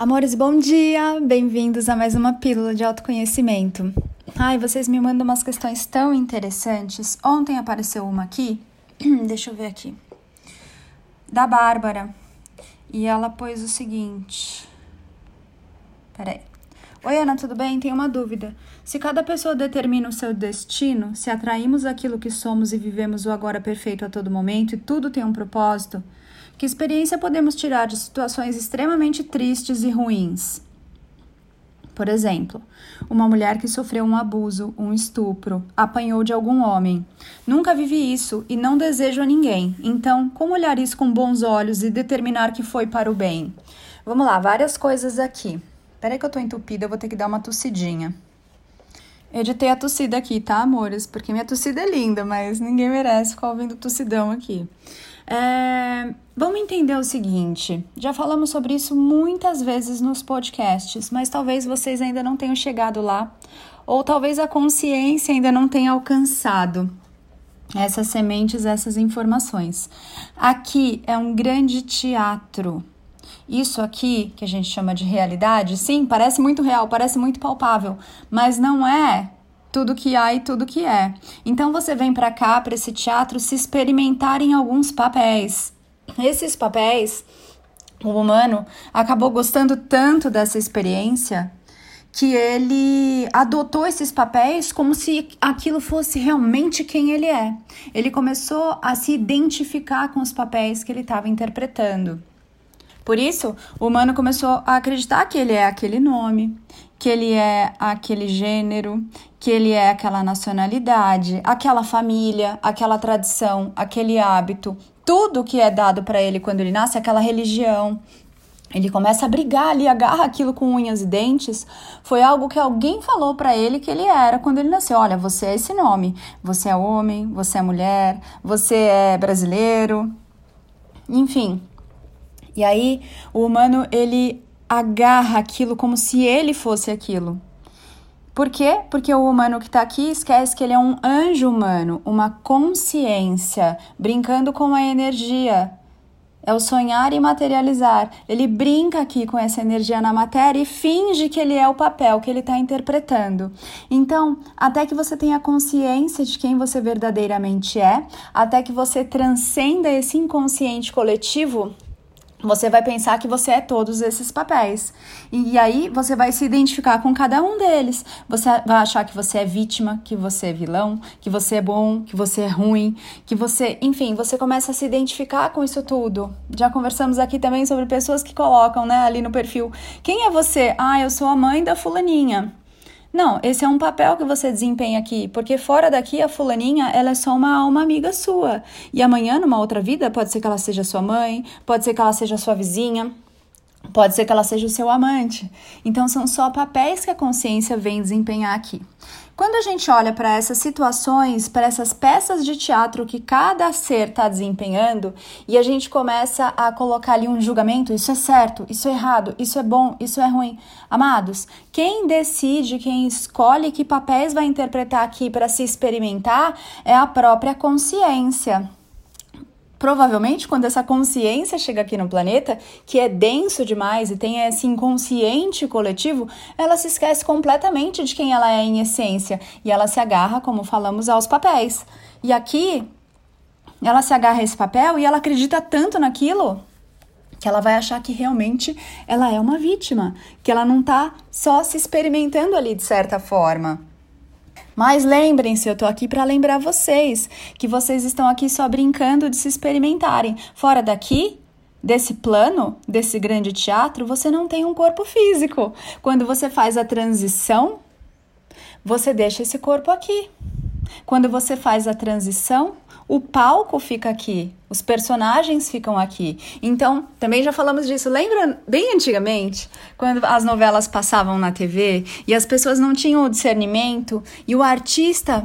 Amores, bom dia! Bem-vindos a mais uma pílula de autoconhecimento. Ai, vocês me mandam umas questões tão interessantes. Ontem apareceu uma aqui, deixa eu ver aqui, da Bárbara. E ela pôs o seguinte. Peraí. Oi, Ana, tudo bem? Tenho uma dúvida. Se cada pessoa determina o seu destino, se atraímos aquilo que somos e vivemos o agora perfeito a todo momento e tudo tem um propósito, que experiência podemos tirar de situações extremamente tristes e ruins? Por exemplo, uma mulher que sofreu um abuso, um estupro, apanhou de algum homem. Nunca vivi isso e não desejo a ninguém. Então, como olhar isso com bons olhos e determinar que foi para o bem? Vamos lá, várias coisas aqui. Peraí que eu tô entupida, eu vou ter que dar uma tossidinha. Editei a tossida aqui, tá, amores? Porque minha tossida é linda, mas ninguém merece ficar ouvindo tossidão aqui. É, vamos entender o seguinte: já falamos sobre isso muitas vezes nos podcasts, mas talvez vocês ainda não tenham chegado lá, ou talvez a consciência ainda não tenha alcançado essas sementes, essas informações. Aqui é um grande teatro. Isso aqui, que a gente chama de realidade, sim, parece muito real, parece muito palpável, mas não é tudo que há e tudo que é. Então você vem para cá, para esse teatro, se experimentar em alguns papéis. Esses papéis, o humano acabou gostando tanto dessa experiência que ele adotou esses papéis como se aquilo fosse realmente quem ele é. Ele começou a se identificar com os papéis que ele estava interpretando. Por isso, o humano começou a acreditar que ele é aquele nome, que ele é aquele gênero, que ele é aquela nacionalidade, aquela família, aquela tradição, aquele hábito, tudo que é dado para ele quando ele nasce, aquela religião. Ele começa a brigar ali, agarra aquilo com unhas e dentes. Foi algo que alguém falou para ele que ele era quando ele nasceu. Olha, você é esse nome. Você é homem, você é mulher, você é brasileiro. Enfim. E aí, o humano ele agarra aquilo como se ele fosse aquilo. Por quê? Porque o humano que está aqui esquece que ele é um anjo humano, uma consciência, brincando com a energia. É o sonhar e materializar. Ele brinca aqui com essa energia na matéria e finge que ele é o papel que ele está interpretando. Então, até que você tenha consciência de quem você verdadeiramente é, até que você transcenda esse inconsciente coletivo, você vai pensar que você é todos esses papéis. E aí você vai se identificar com cada um deles. Você vai achar que você é vítima, que você é vilão, que você é bom, que você é ruim, que você, enfim, você começa a se identificar com isso tudo. Já conversamos aqui também sobre pessoas que colocam, né, ali no perfil: "Quem é você?" "Ah, eu sou a mãe da fulaninha." Não, esse é um papel que você desempenha aqui, porque fora daqui a fulaninha, ela é só uma alma amiga sua. E amanhã, numa outra vida, pode ser que ela seja sua mãe, pode ser que ela seja sua vizinha, pode ser que ela seja o seu amante. Então são só papéis que a consciência vem desempenhar aqui. Quando a gente olha para essas situações, para essas peças de teatro que cada ser está desempenhando, e a gente começa a colocar ali um julgamento: isso é certo, isso é errado, isso é bom, isso é ruim. Amados, quem decide, quem escolhe que papéis vai interpretar aqui para se experimentar é a própria consciência provavelmente quando essa consciência chega aqui no planeta, que é denso demais e tem esse inconsciente coletivo, ela se esquece completamente de quem ela é em essência e ela se agarra, como falamos, aos papéis. E aqui ela se agarra a esse papel e ela acredita tanto naquilo que ela vai achar que realmente ela é uma vítima, que ela não está só se experimentando ali de certa forma. Mas lembrem-se, eu tô aqui para lembrar vocês que vocês estão aqui só brincando de se experimentarem. Fora daqui, desse plano, desse grande teatro, você não tem um corpo físico. Quando você faz a transição, você deixa esse corpo aqui. Quando você faz a transição, o palco fica aqui, os personagens ficam aqui. Então, também já falamos disso. Lembra bem antigamente, quando as novelas passavam na TV e as pessoas não tinham o discernimento e o artista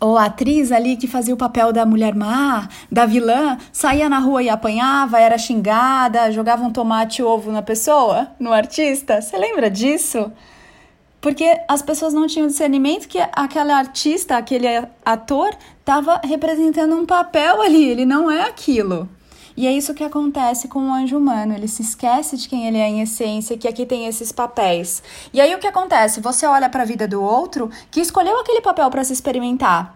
ou atriz ali que fazia o papel da mulher má, da vilã, saía na rua e apanhava, era xingada, jogava um tomate e ovo na pessoa, no artista. Você lembra disso? Porque as pessoas não tinham discernimento que aquele artista, aquele ator, estava representando um papel ali, ele não é aquilo. E é isso que acontece com o anjo humano. Ele se esquece de quem ele é em essência, que aqui tem esses papéis. E aí o que acontece? Você olha para a vida do outro que escolheu aquele papel para se experimentar.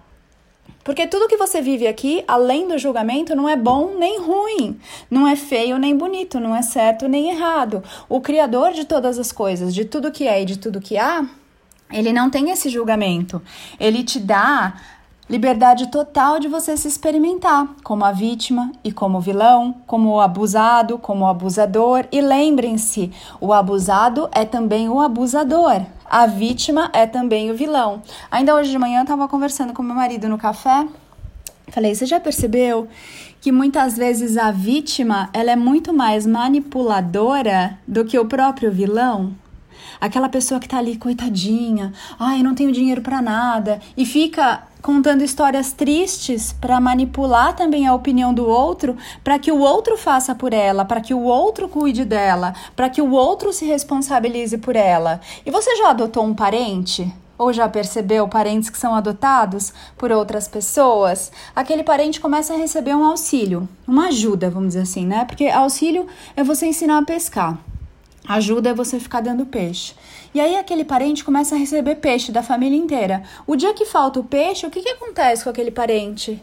Porque tudo que você vive aqui, além do julgamento, não é bom nem ruim, não é feio nem bonito, não é certo nem errado. O Criador de todas as coisas, de tudo que é e de tudo que há, ele não tem esse julgamento. Ele te dá liberdade total de você se experimentar como a vítima e como vilão, como o abusado, como o abusador. E lembrem-se, o abusado é também o abusador. A vítima é também o vilão. Ainda hoje de manhã eu estava conversando com meu marido no café. Falei, você já percebeu que muitas vezes a vítima ela é muito mais manipuladora do que o próprio vilão? Aquela pessoa que tá ali, coitadinha, ai, não tenho dinheiro para nada, e fica contando histórias tristes para manipular também a opinião do outro, para que o outro faça por ela, para que o outro cuide dela, para que o outro se responsabilize por ela. E você já adotou um parente? Ou já percebeu parentes que são adotados por outras pessoas? Aquele parente começa a receber um auxílio, uma ajuda, vamos dizer assim, né? Porque auxílio é você ensinar a pescar. Ajuda é você ficar dando peixe. E aí aquele parente começa a receber peixe da família inteira. O dia que falta o peixe, o que, que acontece com aquele parente?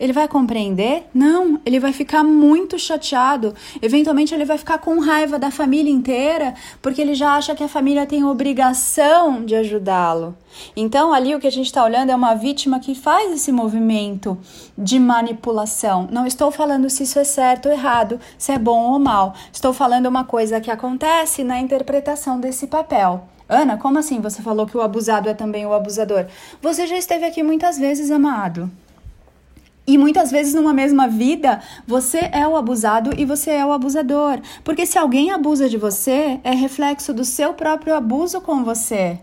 Ele vai compreender? Não, ele vai ficar muito chateado. Eventualmente, ele vai ficar com raiva da família inteira, porque ele já acha que a família tem obrigação de ajudá-lo. Então, ali o que a gente está olhando é uma vítima que faz esse movimento de manipulação. Não estou falando se isso é certo ou errado, se é bom ou mal. Estou falando uma coisa que acontece na interpretação desse papel. Ana, como assim você falou que o abusado é também o abusador? Você já esteve aqui muitas vezes, amado. E muitas vezes numa mesma vida, você é o abusado e você é o abusador. Porque se alguém abusa de você, é reflexo do seu próprio abuso com você.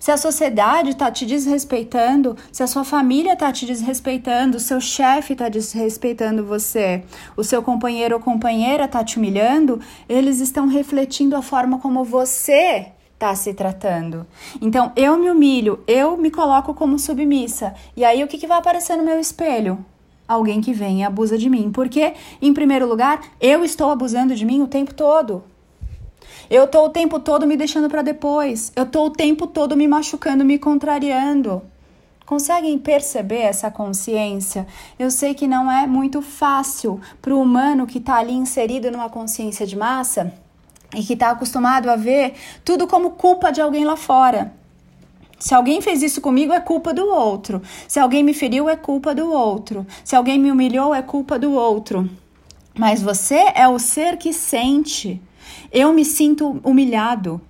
Se a sociedade está te desrespeitando, se a sua família está te desrespeitando, o seu chefe está desrespeitando você, o seu companheiro ou companheira está te humilhando, eles estão refletindo a forma como você está se tratando. Então eu me humilho, eu me coloco como submissa. E aí o que, que vai aparecer no meu espelho? Alguém que vem e abusa de mim. Porque, em primeiro lugar, eu estou abusando de mim o tempo todo. Eu estou o tempo todo me deixando para depois. Eu estou o tempo todo me machucando, me contrariando. Conseguem perceber essa consciência? Eu sei que não é muito fácil para o humano que está ali inserido numa consciência de massa e que está acostumado a ver tudo como culpa de alguém lá fora. Se alguém fez isso comigo, é culpa do outro. Se alguém me feriu, é culpa do outro. Se alguém me humilhou, é culpa do outro. Mas você é o ser que sente. Eu me sinto humilhado.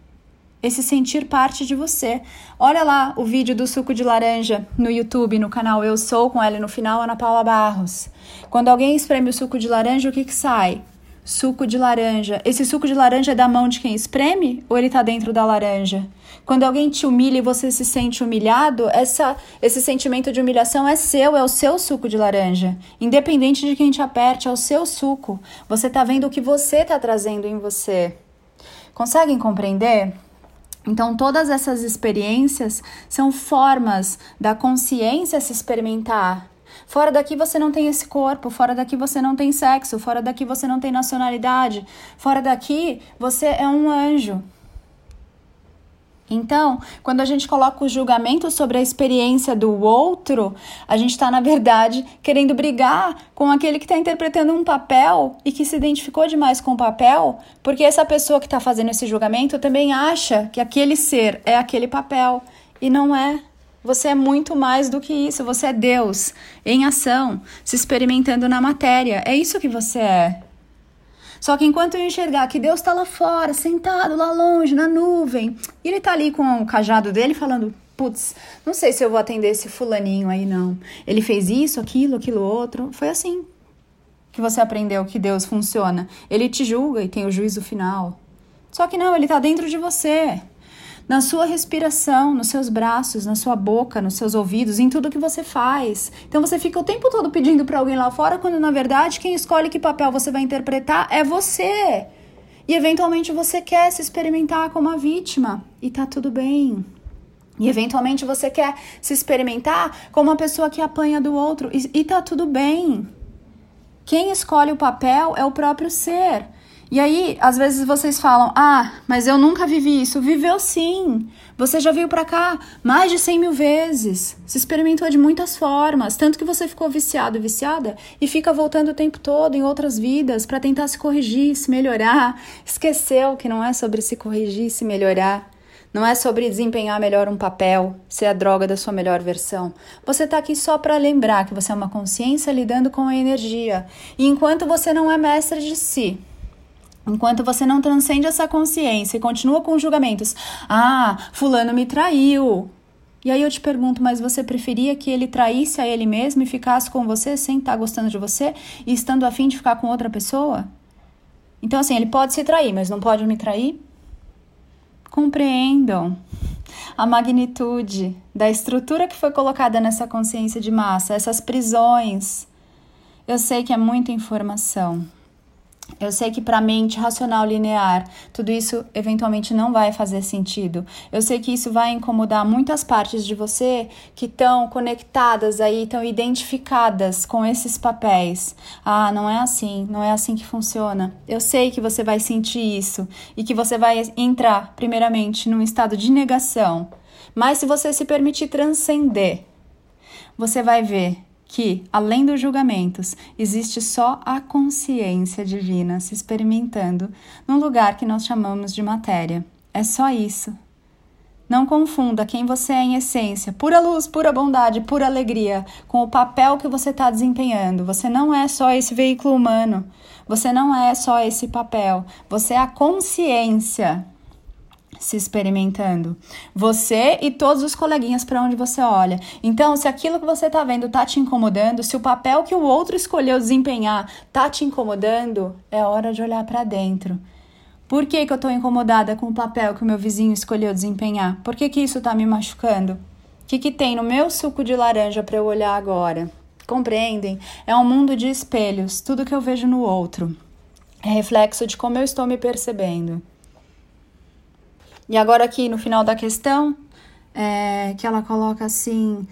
Esse sentir parte de você. Olha lá o vídeo do suco de laranja no YouTube, no canal Eu Sou, com ela no final, Ana Paula Barros. Quando alguém espreme o suco de laranja, o que, que sai? Suco de laranja. Esse suco de laranja é da mão de quem espreme ou ele está dentro da laranja? Quando alguém te humilha e você se sente humilhado, essa, esse sentimento de humilhação é seu, é o seu suco de laranja. Independente de quem te aperte, é o seu suco. Você está vendo o que você está trazendo em você. Conseguem compreender? Então, todas essas experiências são formas da consciência se experimentar. Fora daqui você não tem esse corpo, fora daqui você não tem sexo, fora daqui você não tem nacionalidade, fora daqui você é um anjo. Então, quando a gente coloca o julgamento sobre a experiência do outro, a gente está, na verdade, querendo brigar com aquele que está interpretando um papel e que se identificou demais com o papel, porque essa pessoa que está fazendo esse julgamento também acha que aquele ser é aquele papel e não é. Você é muito mais do que isso, você é Deus em ação, se experimentando na matéria. É isso que você é. Só que enquanto eu enxergar que Deus está lá fora, sentado lá longe, na nuvem, e ele está ali com o cajado dele falando: putz, não sei se eu vou atender esse fulaninho aí, não. Ele fez isso, aquilo, aquilo outro. Foi assim que você aprendeu que Deus funciona. Ele te julga e tem o juízo final. Só que não, ele está dentro de você na sua respiração, nos seus braços, na sua boca, nos seus ouvidos, em tudo que você faz. Então você fica o tempo todo pedindo para alguém lá fora, quando na verdade quem escolhe que papel você vai interpretar é você. E eventualmente você quer se experimentar como a vítima e tá tudo bem. E eventualmente você quer se experimentar como uma pessoa que apanha do outro e, e tá tudo bem. Quem escolhe o papel é o próprio ser. E aí, às vezes vocês falam: Ah, mas eu nunca vivi isso. Viveu sim. Você já veio para cá mais de 100 mil vezes. Se experimentou de muitas formas. Tanto que você ficou viciado viciada e fica voltando o tempo todo em outras vidas para tentar se corrigir, se melhorar. Esqueceu que não é sobre se corrigir, se melhorar. Não é sobre desempenhar melhor um papel, ser a droga da sua melhor versão. Você está aqui só para lembrar que você é uma consciência lidando com a energia. E enquanto você não é mestre de si, Enquanto você não transcende essa consciência e continua com julgamentos. Ah, fulano me traiu. E aí eu te pergunto, mas você preferia que ele traísse a ele mesmo e ficasse com você sem estar tá gostando de você e estando afim de ficar com outra pessoa? Então, assim, ele pode se trair, mas não pode me trair? Compreendam a magnitude da estrutura que foi colocada nessa consciência de massa, essas prisões. Eu sei que é muita informação. Eu sei que para a mente racional linear, tudo isso eventualmente não vai fazer sentido. Eu sei que isso vai incomodar muitas partes de você que estão conectadas aí, estão identificadas com esses papéis. Ah, não é assim, não é assim que funciona. Eu sei que você vai sentir isso e que você vai entrar, primeiramente, num estado de negação. Mas se você se permitir transcender, você vai ver que, além dos julgamentos, existe só a consciência divina se experimentando num lugar que nós chamamos de matéria. É só isso. Não confunda quem você é em essência, pura luz, pura bondade, pura alegria, com o papel que você está desempenhando. Você não é só esse veículo humano. Você não é só esse papel. Você é a consciência se experimentando. Você e todos os coleguinhas para onde você olha. Então, se aquilo que você está vendo está te incomodando, se o papel que o outro escolheu desempenhar está te incomodando, é hora de olhar para dentro. Por que, que eu estou incomodada com o papel que o meu vizinho escolheu desempenhar? Por que, que isso está me machucando? O que, que tem no meu suco de laranja para eu olhar agora? Compreendem? É um mundo de espelhos. Tudo que eu vejo no outro é reflexo de como eu estou me percebendo. E agora aqui no final da questão, é, que ela coloca assim: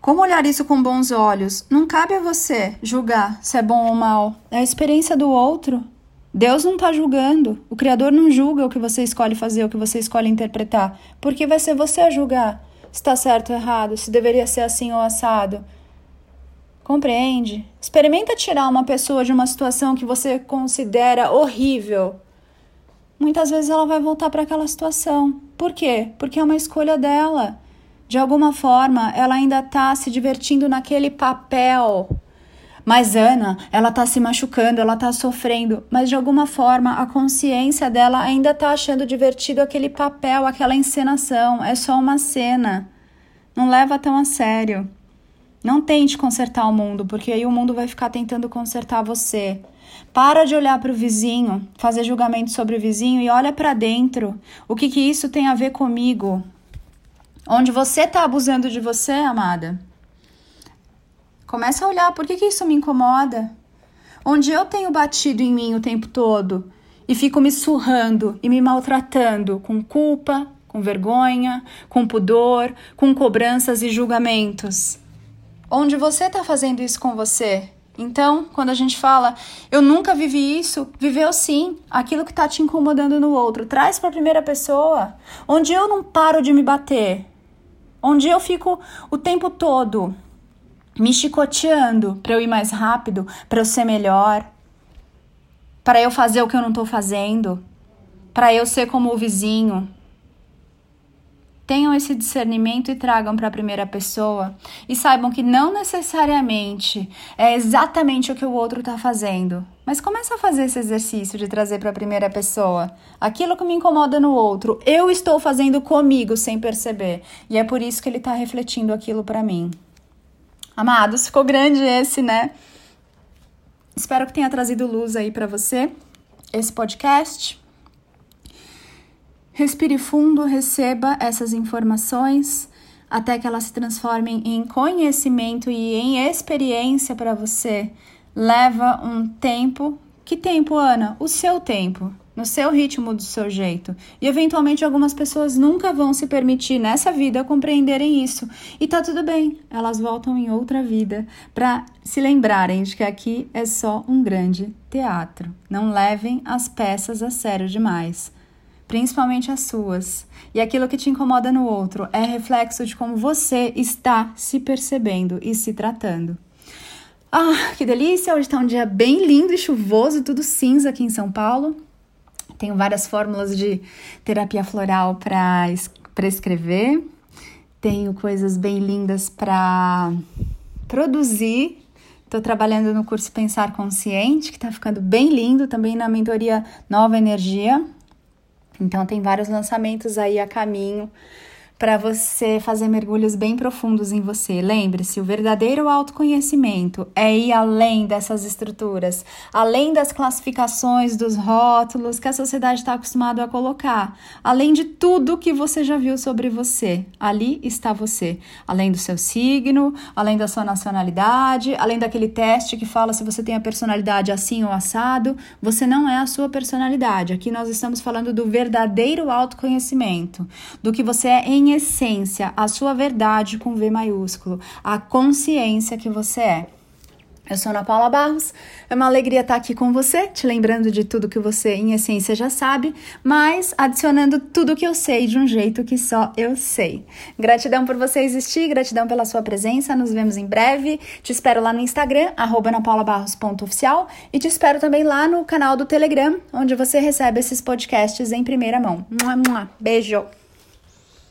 como olhar isso com bons olhos? Não cabe a você julgar se é bom ou mal. É a experiência do outro. Deus não está julgando. O Criador não julga o que você escolhe fazer, o que você escolhe interpretar. Porque vai ser você a julgar se está certo ou errado, se deveria ser assim ou assado. Compreende? Experimenta tirar uma pessoa de uma situação que você considera horrível muitas vezes ela vai voltar para aquela situação. Por quê? Porque é uma escolha dela. De alguma forma, ela ainda está se divertindo naquele papel. Mas Ana, ela está se machucando, ela está sofrendo, mas de alguma forma a consciência dela ainda está achando divertido aquele papel, aquela encenação. É só uma cena. Não leva tão a sério. Não tente consertar o mundo, porque aí o mundo vai ficar tentando consertar você. Para de olhar para o vizinho, fazer julgamento sobre o vizinho e olha para dentro. O que, que isso tem a ver comigo? Onde você está abusando de você, amada? Começa a olhar, por que, que isso me incomoda? Onde eu tenho batido em mim o tempo todo e fico me surrando e me maltratando com culpa, com vergonha, com pudor, com cobranças e julgamentos. Onde você está fazendo isso com você? Então, quando a gente fala, eu nunca vivi isso, viveu sim. Aquilo que está te incomodando no outro, traz para a primeira pessoa. Onde eu não paro de me bater, onde eu fico o tempo todo me chicoteando para eu ir mais rápido, para eu ser melhor, para eu fazer o que eu não estou fazendo, para eu ser como o vizinho, tenham esse discernimento e tragam para a primeira pessoa e saibam que não necessariamente é exatamente o que o outro está fazendo. Mas começa a fazer esse exercício de trazer para a primeira pessoa aquilo que me incomoda no outro, eu estou fazendo comigo sem perceber. E é por isso que ele está refletindo aquilo para mim. Amados, ficou grande esse, né? Espero que tenha trazido luz aí para você esse podcast. Respire fundo, receba essas informações até que elas se transformem em conhecimento e em experiência para você. Leva um tempo. Que tempo, Ana? O seu tempo. no seu ritmo, do seu jeito. E eventualmente algumas pessoas nunca vão se permitir nessa vida compreenderem isso. E tá tudo bem, elas voltam em outra vida para se lembrarem de que aqui é só um grande teatro. Não levem as peças a sério demais. Principalmente as suas. E aquilo que te incomoda no outro é reflexo de como você está se percebendo e se tratando. Ah, que delícia! Hoje está um dia bem lindo e chuvoso, tudo cinza aqui em São Paulo. Tenho várias fórmulas de terapia floral para escrever. Tenho coisas bem lindas para produzir. Estou trabalhando no curso Pensar Consciente, que está ficando bem lindo, também na mentoria Nova Energia. Então, tem vários lançamentos aí a caminho para você fazer mergulhos bem profundos em você. Lembre-se, o verdadeiro autoconhecimento é ir além dessas estruturas, além das classificações, dos rótulos que a sociedade está acostumada a colocar, além de tudo que você já viu sobre você. Ali está você, além do seu signo, além da sua nacionalidade, além daquele teste que fala se você tem a personalidade assim ou assado. Você não é a sua personalidade. Aqui nós estamos falando do verdadeiro autoconhecimento, do que você é em em essência, a sua verdade com V maiúsculo, a consciência que você é. Eu sou Ana Paula Barros, é uma alegria estar aqui com você, te lembrando de tudo que você, em essência, já sabe, mas adicionando tudo que eu sei de um jeito que só eu sei. Gratidão por você existir, gratidão pela sua presença, nos vemos em breve. Te espero lá no Instagram, anapaulabarros.oficial e te espero também lá no canal do Telegram, onde você recebe esses podcasts em primeira mão. Beijo!